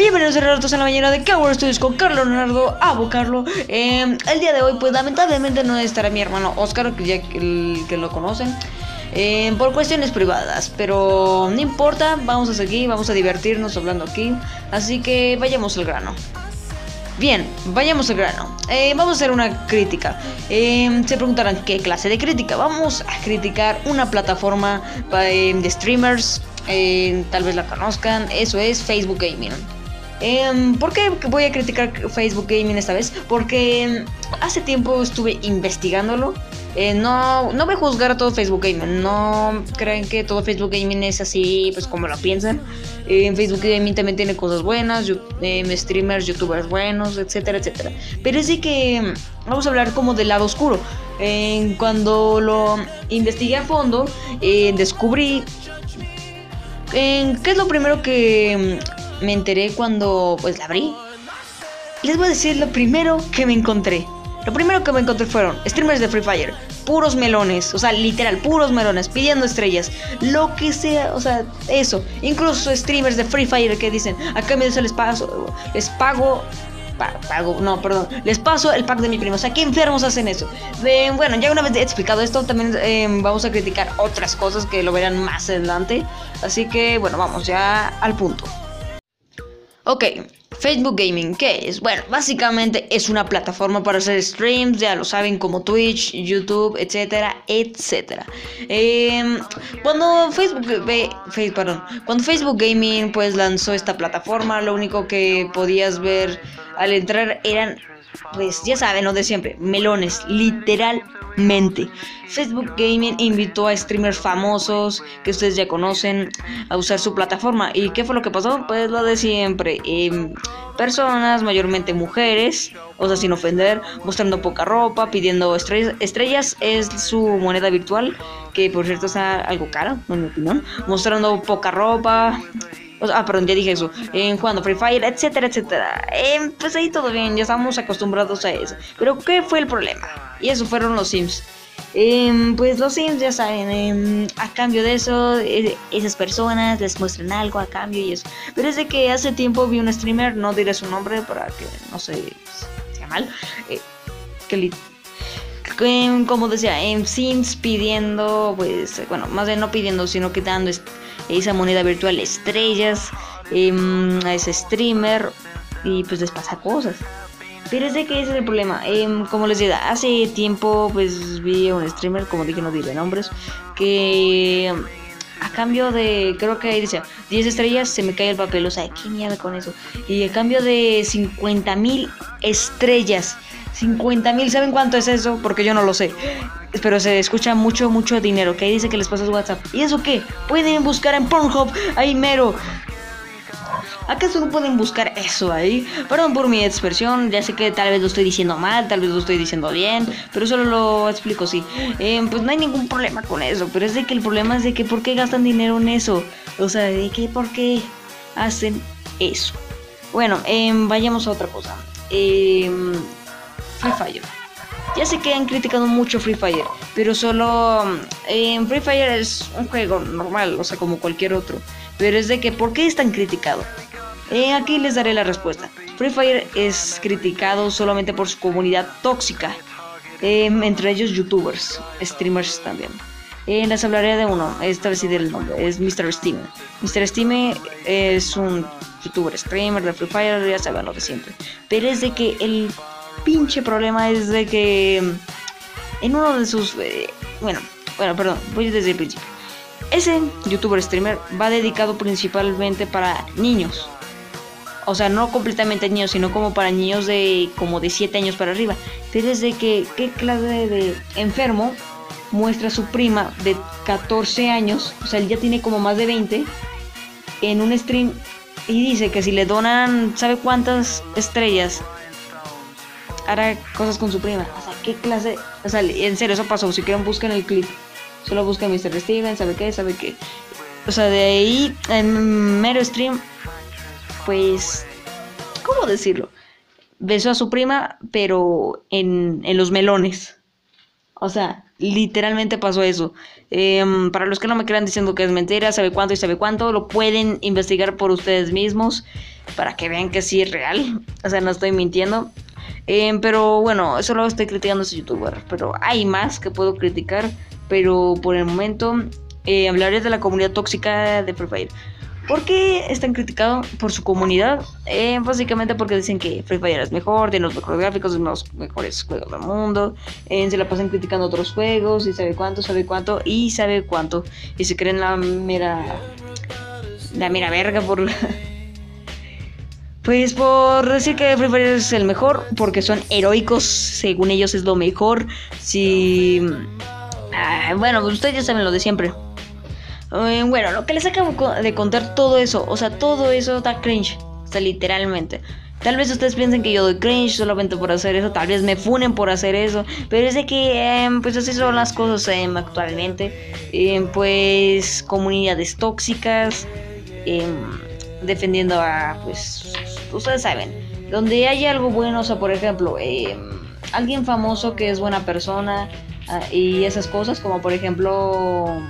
Bienvenidos a Relatos en la mañana de Cowboy Studios con Carlos Leonardo Abocarlo. Eh, el día de hoy, pues lamentablemente no estará mi hermano Oscar, que ya que, lo conocen, eh, por cuestiones privadas. Pero no importa, vamos a seguir, vamos a divertirnos hablando aquí. Así que vayamos al grano. Bien, vayamos al grano. Eh, vamos a hacer una crítica. Eh, se preguntarán qué clase de crítica. Vamos a criticar una plataforma de streamers. tal vez la conozcan. Eso es Facebook Gaming. Em, ¿Por qué voy a criticar Facebook Gaming esta vez? Porque em, hace tiempo estuve investigándolo. Eh, no, no voy a juzgar a todo Facebook Gaming. No creen que todo Facebook Gaming es así, pues como lo piensan. En Facebook Gaming también tiene cosas buenas, em, streamers, youtubers buenos, etcétera, etcétera. Pero de que vamos a hablar como del lado oscuro. Cuando lo investigué a fondo, eh, descubrí ¿Qué es lo primero que me enteré cuando pues la abrí? Les voy a decir lo primero que me encontré. Lo primero que me encontré fueron streamers de Free Fire, puros melones, o sea, literal, puros melones, pidiendo estrellas, lo que sea, o sea, eso. Incluso streamers de Free Fire que dicen, a cambio de eso les paso, les pago, pa- pago, no, perdón, les paso el pack de mi primo. O sea, qué enfermos hacen eso. Bueno, ya una vez explicado esto, también eh, vamos a criticar otras cosas que lo verán más adelante. Así que, bueno, vamos ya al punto. Ok, Facebook Gaming, ¿qué es? Bueno, básicamente es una plataforma para hacer streams, ya lo saben, como Twitch, YouTube, etcétera, etcétera. Em, cuando Facebook, Fe- perdón, cuando Facebook Gaming pues lanzó esta plataforma, lo único que podías ver al entrar eran, pues ya saben, lo de siempre, melones, literalmente. Facebook Gaming invitó a streamers famosos que ustedes ya conocen a usar su plataforma. ¿Y qué fue lo que pasó? Pues lo de siempre. em, personas, mayormente mujeres, o sea, sin ofender, mostrando poca ropa, pidiendo estrellas. Estrellas es su moneda virtual, que por cierto está algo cara, en mi opinión. Mostrando poca ropa. Ah, perdón, ya dije eso. En jugando Free Fire, etcétera, etcétera. Em, pues ahí todo bien, ya estamos acostumbrados a eso. Pero ¿qué fue el problema? Y eso fueron los Sims. Em, pues los Sims ya saben, em, a cambio de eso, eh, esas personas les muestran algo a cambio y eso. Pero es que hace tiempo vi un streamer, no diré su nombre para que no se sea mal, eh, que li- como decía, en Sims pidiendo, pues, bueno, más bien no pidiendo, sino que dando esa moneda virtual estrellas em, a ese streamer y pues les pasa cosas. Pero es de que ese es el problema. Em, como les decía, hace tiempo pues vi a un streamer, como dije no diré nombres, que em, a cambio de, creo que decía, 10 estrellas se me cae el papel, o sea, qué mierda con eso. Y a cambio de 50 mil estrellas, 50 mil, ¿saben cuánto es eso? Porque yo no lo sé. Pero se escucha mucho, mucho dinero. Que ahí dice que les pasas WhatsApp. ¿Y eso qué? Pueden buscar en Pornhub, ahí mero. ¿Acaso no pueden buscar eso ahí? Perdón por mi expresión, ya sé que tal vez lo estoy diciendo mal, tal vez lo estoy diciendo bien, pero solo lo explico así. Eh, pues no hay ningún problema con eso, pero es de que el problema es de que ¿por qué gastan dinero en eso? O sea, de que ¿por qué hacen eso? Bueno, em, vayamos a otra cosa. Em, Free Fire. Ya sé que han criticado mucho Free Fire, pero solo em, Free Fire es un juego normal, o sea, como cualquier otro. Pero es de que, ¿por qué es tan criticado? Eh, aquí les daré la respuesta. Free Fire es criticado solamente por su comunidad tóxica, em, entre ellos youtubers, streamers también. Eh, les hablaré de uno, esta vez sí del nombre, es Mr. Steam. Mr. Steam es un youtuber streamer de Free Fire, ya saben lo de siempre. Pero es de que el pinche problema es de que em, en uno de sus... eh, bueno, bueno, perdón, voy desde el principio. Ese youtuber streamer va dedicado principalmente para niños. O sea, no completamente niños, sino como para niños de como de 7 años para arriba. Pero es de que, ¿qué clase de enfermo muestra a su prima de 14 años? O sea, él ya tiene como más de 20 en un stream y dice que si le donan, ¿sabe cuántas estrellas? Hará cosas con su prima. O sea, ¿qué clase? O sea, en serio, eso pasó. Si quieren, busquen el clip. Solo busquen Mr. Steven, ¿sabe qué? ¿Sabe qué? O sea, de ahí, en mero stream, pues, ¿cómo decirlo? Besó a su prima, pero en, en los melones. O sea, literalmente pasó eso. Em, para los que no me crean diciendo que es mentira, sabe cuánto y sabe cuánto, lo pueden investigar por ustedes mismos para que vean que sí es real. O sea, no estoy mintiendo. Em, pero bueno, solo estoy criticando a ese youtuber. Pero hay más que puedo criticar. Pero por el momento eh, hablaré de la comunidad tóxica de Free Fire. ¿Por qué están criticados por su comunidad? Eh, básicamente porque dicen que Free Fire es mejor, tiene los mejores gráficos, los mejores juegos del mundo. Eh, se la pasan criticando otros juegos y sabe cuánto, sabe cuánto y sabe cuánto. Y se creen la mera. La mera verga por. Pues por decir que Free Fire es el mejor, porque son heroicos, según ellos es lo mejor. Si. Ah, bueno, pues ustedes ya saben lo de siempre. Eh, bueno, lo que les acabo de contar, todo eso, o sea, todo eso está cringe, o sea, literalmente. Tal vez ustedes piensen que yo doy cringe solamente por hacer eso, tal vez me funen por hacer eso, pero es de que, em, pues así son las cosas em, actualmente. Em, pues comunidades tóxicas, defendiendo a, pues, ustedes saben, donde hay algo bueno, o sea, por ejemplo, alguien famoso que es buena persona ah, y esas cosas, como por ejemplo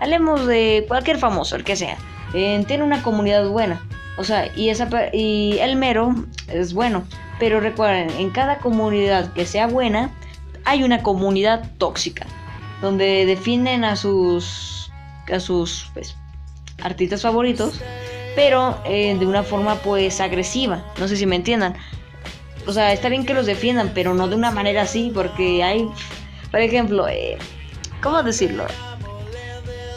hablemos de cualquier famoso, el que sea, eh, tiene una comunidad buena. O sea, y, esa, y el mero es bueno. Pero recuerden, en cada comunidad que sea buena, hay una comunidad tóxica. Donde defienden a sus, a sus pues, artistas favoritos. Pero eh, de una forma pues agresiva. No sé si me entiendan. O sea, está bien que los defiendan, pero no de una manera así. Porque hay, por ejemplo, eh, ¿cómo decirlo?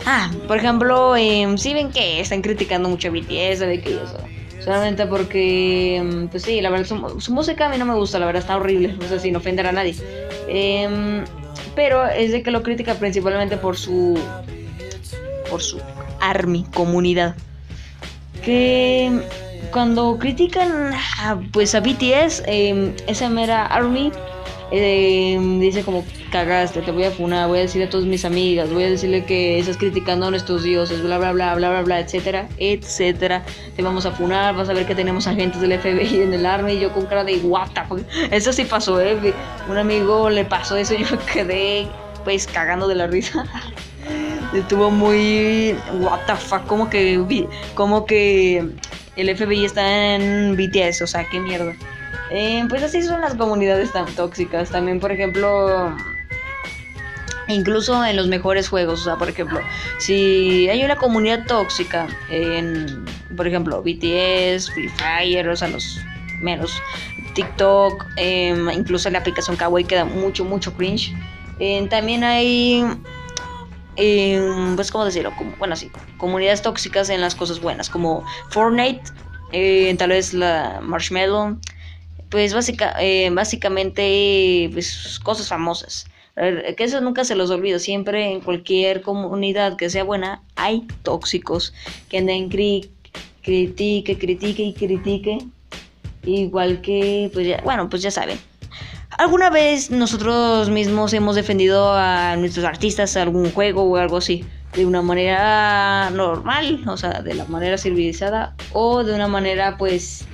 Ah, por ejemplo, eh, si ven que están criticando mucho a BTS, que eso. Solamente porque, em, pues sí, la verdad, su, música a mí no me gusta, la verdad está horrible, no sé, sin ofender a nadie. Em, pero es de que lo critica principalmente por su. por su army, comunidad. Que cuando critican pues a BTS, esa mera army eh, dice como cagaste, te voy a funar, voy a decirle a todas mis amigas, voy a decirle que estás criticando a nuestros dioses, bla bla bla bla bla bla, etcétera, etcétera. Te vamos a funar, vas a ver que tenemos agentes del FBI en el army yo con cara de guata. Eso sí pasó, eh. Un amigo le pasó eso yo quedé pues cagando de la risa. Estuvo muy what the fuck, como que como que el FBI está en BTS, o sea, qué mierda. Eh, pues así son las comunidades tan tóxicas. También, por ejemplo, incluso en los mejores juegos. O sea, por ejemplo, si hay una comunidad tóxica en, por ejemplo, BTS, Free Fire, o sea, los menos, TikTok, em, incluso la aplicación Kawaii queda mucho, mucho cringe. Eh, también hay, pues, ¿cómo decirlo? Como, bueno, sí, comunidades tóxicas en las cosas buenas, como Fortnite, eh, tal vez la Marshmallow pues básica, eh, básicamente pues, cosas famosas. Que eso nunca se los olvido. Siempre en cualquier comunidad que sea buena hay tóxicos que anden cri critique, critique y critique. Igual que, pues ya, bueno, pues ya saben. ¿Alguna vez nosotros mismos hemos defendido a nuestros artistas algún juego o algo así? De una manera normal, o sea, de la manera civilizada o de una manera pues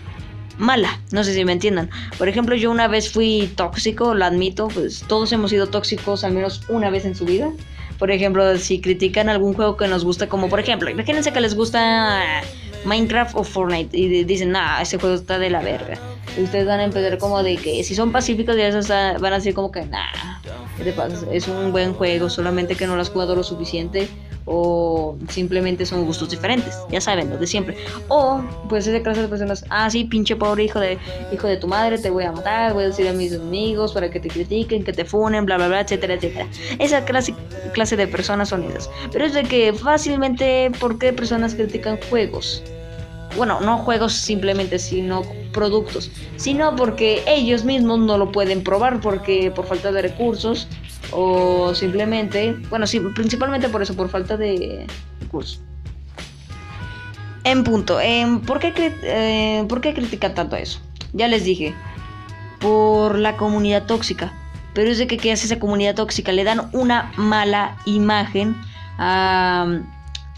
mala. No sé si me entiendan. Por ejemplo, yo una vez fui tóxico, lo admito, pues todos hemos sido tóxicos al menos una vez en su vida. Por ejemplo, si critican algún juego que nos gusta, como por ejemplo, imagínense que les gusta Minecraft o Fortnite y dicen, nah, ese juego está de la verga. Ustedes van a empezar como de que si son pacíficos ya van a decir como que, nah. Es un buen juego, solamente que no lo has jugado lo suficiente o simplemente son gustos diferentes, ya saben, lo de siempre. O pues de clase de personas, ah, sí, pinche pobre hijo de hijo de tu madre, te voy a matar, voy a decir a mis amigos para que te critiquen, que te funen, bla bla bla, etcétera, etcétera. Esa clase clase de personas son esas. Pero es de que fácilmente ¿por qué personas critican juegos? Bueno, no juegos simplemente, sino productos, sino porque ellos mismos no lo pueden probar porque por falta de recursos o simplemente, bueno, sí, principalmente por eso, por falta de recursos. En punto, eh, ¿por, qué, eh, ¿por qué critican tanto eso? Ya les dije, por la comunidad tóxica. Pero es de que ¿qué hace esa comunidad tóxica? Le dan una mala imagen a,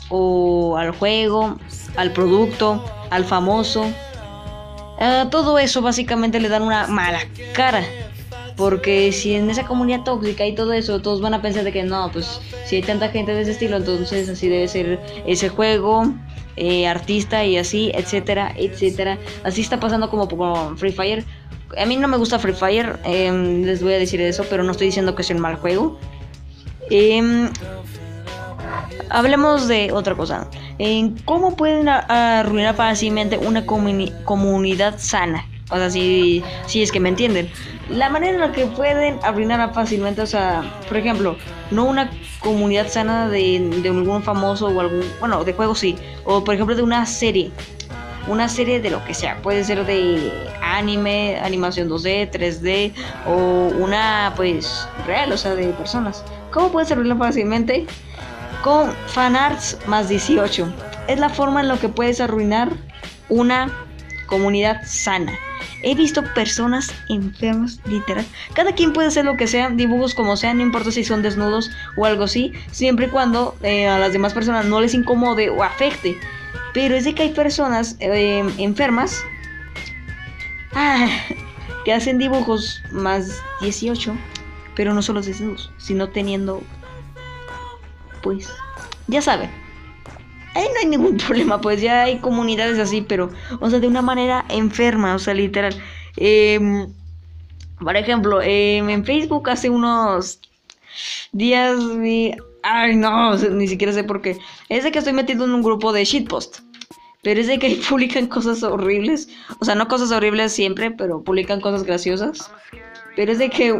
o al juego, al producto, al famoso. Todo eso básicamente le dan una mala cara. Porque si en esa comunidad tóxica y todo eso, todos van a pensar de que no, pues si hay tanta gente de ese estilo, entonces así debe ser ese juego, eh, artista y así, etcétera, etcétera. Así está pasando como Free Fire. A mí no me gusta Free Fire, em, les voy a decir eso, pero no estoy diciendo que sea un mal juego. Em, hablemos de otra cosa. ¿Cómo pueden arruinar fácilmente una comunidad sana? O sea, si, si es que me entienden. La manera en la que pueden arruinar fácilmente, o sea, por ejemplo, no una comunidad sana de, de algún famoso o algún, bueno, de juegos sí, o por ejemplo de una serie, una serie de lo que sea, puede ser de anime, animación 2D, 3D o una pues real, o sea, de personas. ¿Cómo puedes arruinar fácilmente? Con fanarts más 18. Es la forma en la que puedes arruinar una comunidad sana. He visto personas enfermas, literal. Cada quien puede hacer lo que sea, dibujos como sean, no importa si son desnudos o algo así, siempre y cuando eh, a las demás personas no les incomode o afecte. Pero es de que hay personas eh, enfermas ah, que hacen dibujos más 18, pero no solo desnudos, sino teniendo, pues, ya saben ahí no hay ningún problema, pues ya hay comunidades así, pero, o sea, de una manera enferma, o sea, literal. Em, por ejemplo, em, en Facebook hace unos días vi... Ay, no, ni siquiera sé por qué. Es de que estoy metido en un grupo de shitpost. Pero es de que publican cosas horribles. O sea, no cosas horribles siempre, pero publican cosas graciosas. Pero es de que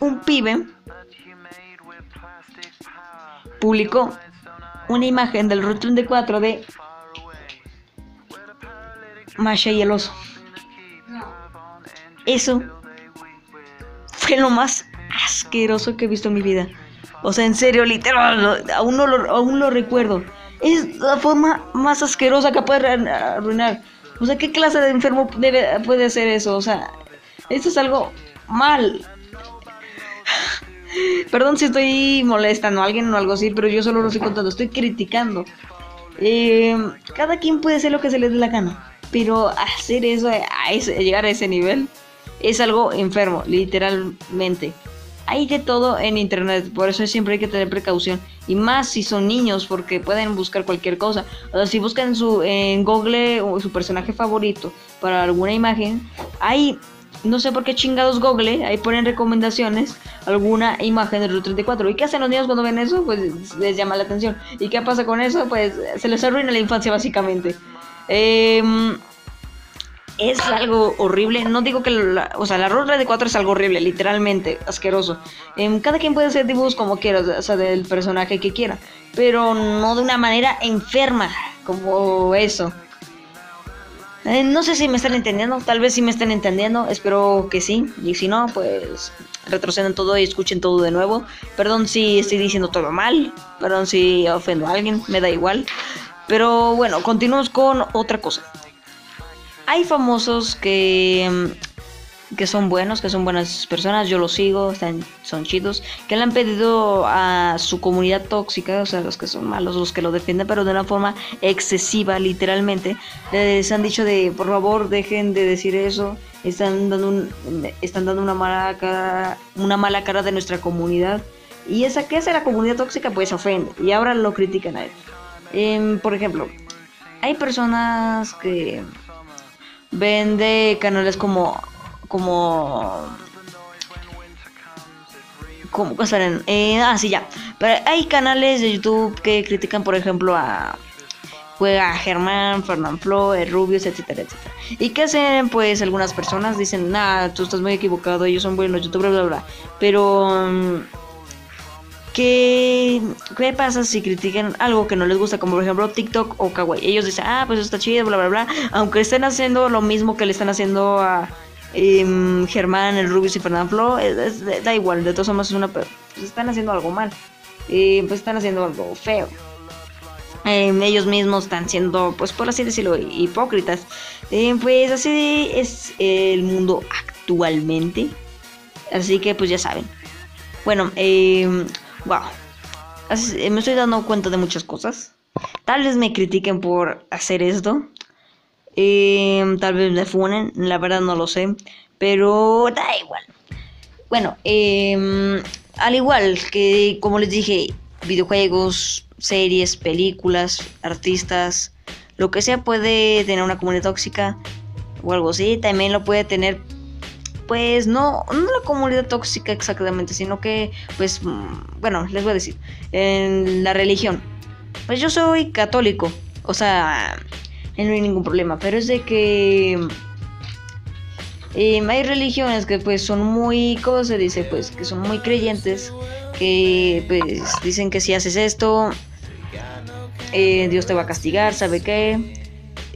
un pibe publicó una imagen del Route 34 de Masha y el oso. Eso fue lo más asqueroso que he visto en mi vida. O sea, en serio, literal, aún, no lo, aún lo recuerdo. Es la forma más asquerosa que puede arruinar. O sea, ¿qué clase de enfermo debe, puede hacer eso? O sea, esto es algo mal. Perdón si estoy molestando a alguien o algo así, pero yo solo lo estoy contando, estoy criticando. Eh, cada quien puede hacer lo que se le dé la gana, pero hacer eso, llegar a ese nivel, es algo enfermo, literalmente. Hay de todo en internet, por eso siempre hay que tener precaución. Y más si son niños, porque pueden buscar cualquier cosa. O sea, si buscan su, en Google su personaje favorito para alguna imagen, hay no sé por qué chingados Google, ahí ponen recomendaciones, alguna imagen del Route 34. ¿Y qué hacen los niños cuando ven eso? Pues les llama la atención. ¿Y qué pasa con eso? Pues se les arruina la infancia básicamente. Em, es algo horrible. No digo que la, o sea, la Route 34 es algo horrible, literalmente asqueroso. Em, cada quien puede hacer dibujos como quiera, o sea, del personaje que quiera, pero no de una manera enferma como eso. Eh, no sé si me están entendiendo, tal vez sí me están entendiendo, espero que sí. Y si no, pues retroceden todo y escuchen todo de nuevo. Perdón si estoy diciendo todo mal, perdón si ofendo a alguien, me da igual. Pero bueno, continuamos con otra cosa. Hay famosos que que son buenos, que son buenas personas, yo los sigo, están, son chidos, que le han pedido a su comunidad tóxica, o sea, los que son malos, los que lo defienden, pero de una forma excesiva, literalmente, les han dicho de, por favor, dejen de decir eso, están dando, están dando una, mala cara, una mala cara de nuestra comunidad. Y esa que hace la comunidad tóxica, pues ofende, y ahora lo critican a él. Em, por ejemplo, hay personas que ven de canales como como como eh, ah sí ya pero hay canales de YouTube que critican por ejemplo a juega Germán, Fernán Flo, Rubius, etcétera, etcétera. ¿Y qué hacen? Pues algunas personas dicen, nah, tú estás muy equivocado, ellos son buenos youtubers, bla, bla, bla. Pero, mm, ¿qué, ¿qué pasa si critican algo que no les gusta? Como por ejemplo TikTok o Kawaii. Ellos dicen, ah, pues está chido, bla, bla, bla. Aunque estén haciendo lo mismo que le están haciendo a Em, Germán, el Rubius y Fernando Flo, da igual, de todos es una... Pues están haciendo algo mal, eh, pues están haciendo algo feo. Em, ellos mismos están siendo, pues por así decirlo, hipócritas. Em, pues así es el mundo actualmente. Así que pues ya saben. Bueno, wow. me estoy dando cuenta de muchas cosas. Tal vez me critiquen por hacer esto. Em, tal vez me funen, la verdad no lo sé. Pero da igual. bueno, em, al igual que como les dije, videojuegos, series, películas, artistas, lo que sea puede tener una comunidad tóxica o algo así. También lo puede tener, pues no, no la comunidad tóxica exactamente, sino que, pues, mm, bueno, les voy a decir, en la religión. Pues yo soy católico, o sea, no hay ningún problema, pero es de que em, hay religiones que pues son muy, ¿cómo se dice? Pues que son muy creyentes, que pues dicen que si haces esto, eh, Dios te va a castigar, ¿sabe qué?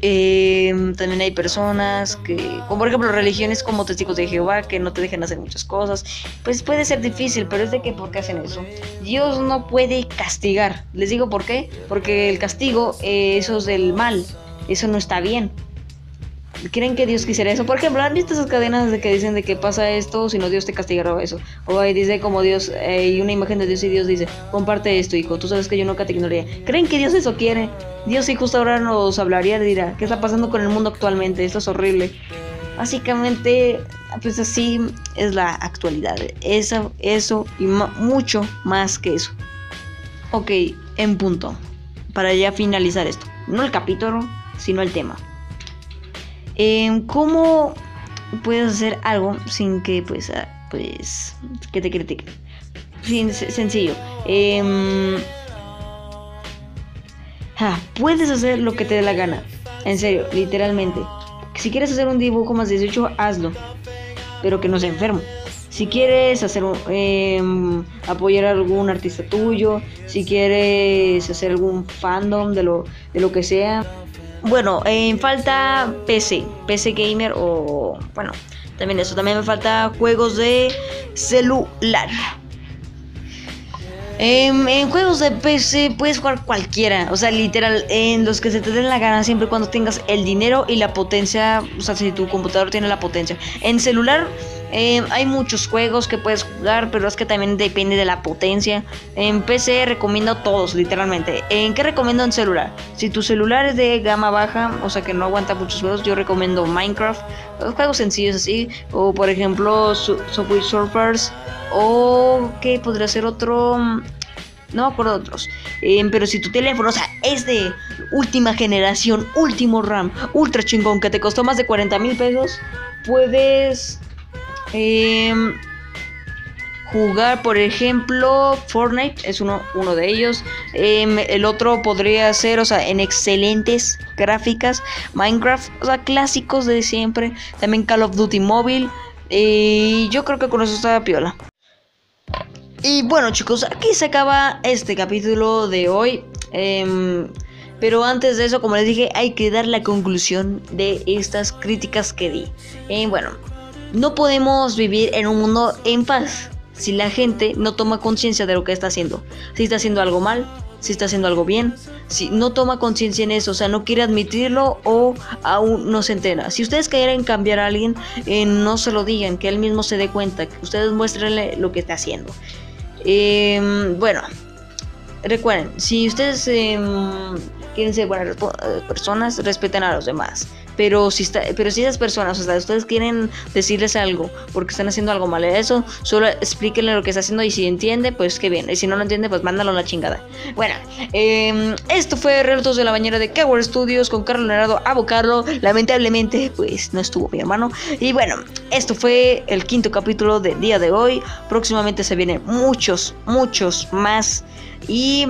Em, también hay personas que, como por ejemplo religiones como testigos de Jehová, que no te dejan hacer muchas cosas. Pues puede ser difícil, pero es de que ¿por qué hacen eso? Dios no puede castigar. Les digo por qué. Porque el castigo, eh, eso es del mal. Eso no está bien creen que Dios quisiera eso. Por ejemplo, ¿han visto esas cadenas de que dicen de que pasa esto, si no Dios te castigará eso? O dice como Dios, eh, y una imagen de Dios y Dios dice, comparte esto, hijo, tú sabes que yo nunca te ignoraría. ¿Creen que Dios eso quiere? Dios sí justo ahora nos hablaría, dirá, ¿qué está pasando con el mundo actualmente? Esto es horrible. Básicamente, pues así es la actualidad. Eso, eso y mucho más que eso. Ok, en punto. Para ya finalizar esto. No el capítulo, sino el tema. Em, ¿Cómo puedes hacer algo sin que, pues, ah, pues, que te critiquen? Sin, sencillo. Em, puedes hacer lo que te dé la gana. En serio, literalmente. Si quieres hacer un dibujo más 18, hazlo. Pero que no sea enfermo. Si quieres hacer em, apoyar a algún artista tuyo, si quieres hacer algún fandom de lo, de lo que sea, bueno, en falta PC, PC Gamer o bueno, también eso, también me falta juegos de celular. En, juegos de PC puedes jugar cualquiera, o sea, literal, en los que se te den la gana siempre cuando tengas el dinero y la potencia, o sea, si tu computador tiene la potencia. En celular eh, hay muchos juegos que puedes jugar, pero es que también depende de la potencia. En PC recomiendo todos, literalmente. ¿En qué recomiendo en celular? Si tu celular es de gama baja, o sea que no aguanta muchos juegos, yo recomiendo Minecraft. Juegos sencillos así. O por ejemplo Subway Surfers. O que podría ser otro... No me acuerdo otros. Eh, pero si tu teléfono, o sea, es de última generación, último RAM, ultra chingón, que te costó más de 40 mil pesos, puedes Em, jugar, por ejemplo, Fortnite es uno, uno de ellos. Em, el otro podría ser, o sea, en excelentes gráficas. Minecraft, o sea, clásicos de siempre. También Call of Duty Mobile. Y yo creo que con eso está piola. Y bueno chicos, aquí se acaba este capítulo de hoy. Em, pero antes de eso, como les dije, hay que dar la conclusión de estas críticas que di. Y bueno, no podemos vivir en un mundo en paz si la gente no toma conciencia de lo que está haciendo. Si está haciendo algo mal, si está haciendo algo bien, si no toma conciencia en eso, o sea, no quiere admitirlo o aún no se entera. Si ustedes quieren cambiar a alguien, eh, no se lo digan, que él mismo se dé cuenta, que ustedes muéstrenle lo que está haciendo. Em, bueno, recuerden, si ustedes em, quieren ser buenas personas, respeten a los demás. Pero si, está, pero si esas personas, o sea, ustedes quieren decirles algo porque están haciendo algo mal, eso, solo explíquenle lo que está haciendo y si entiende, pues qué bien. Y si no lo entiende, pues mándalo a la chingada. Bueno, em, esto fue Relatos de la Bañera de Keyword Studios con Carlos Leonardo Abocarlo. Lamentablemente, pues no estuvo mi hermano. Y bueno, esto fue el quinto capítulo del día de hoy. Próximamente se vienen muchos, muchos más. Y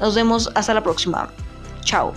nos vemos hasta la próxima. Ciao.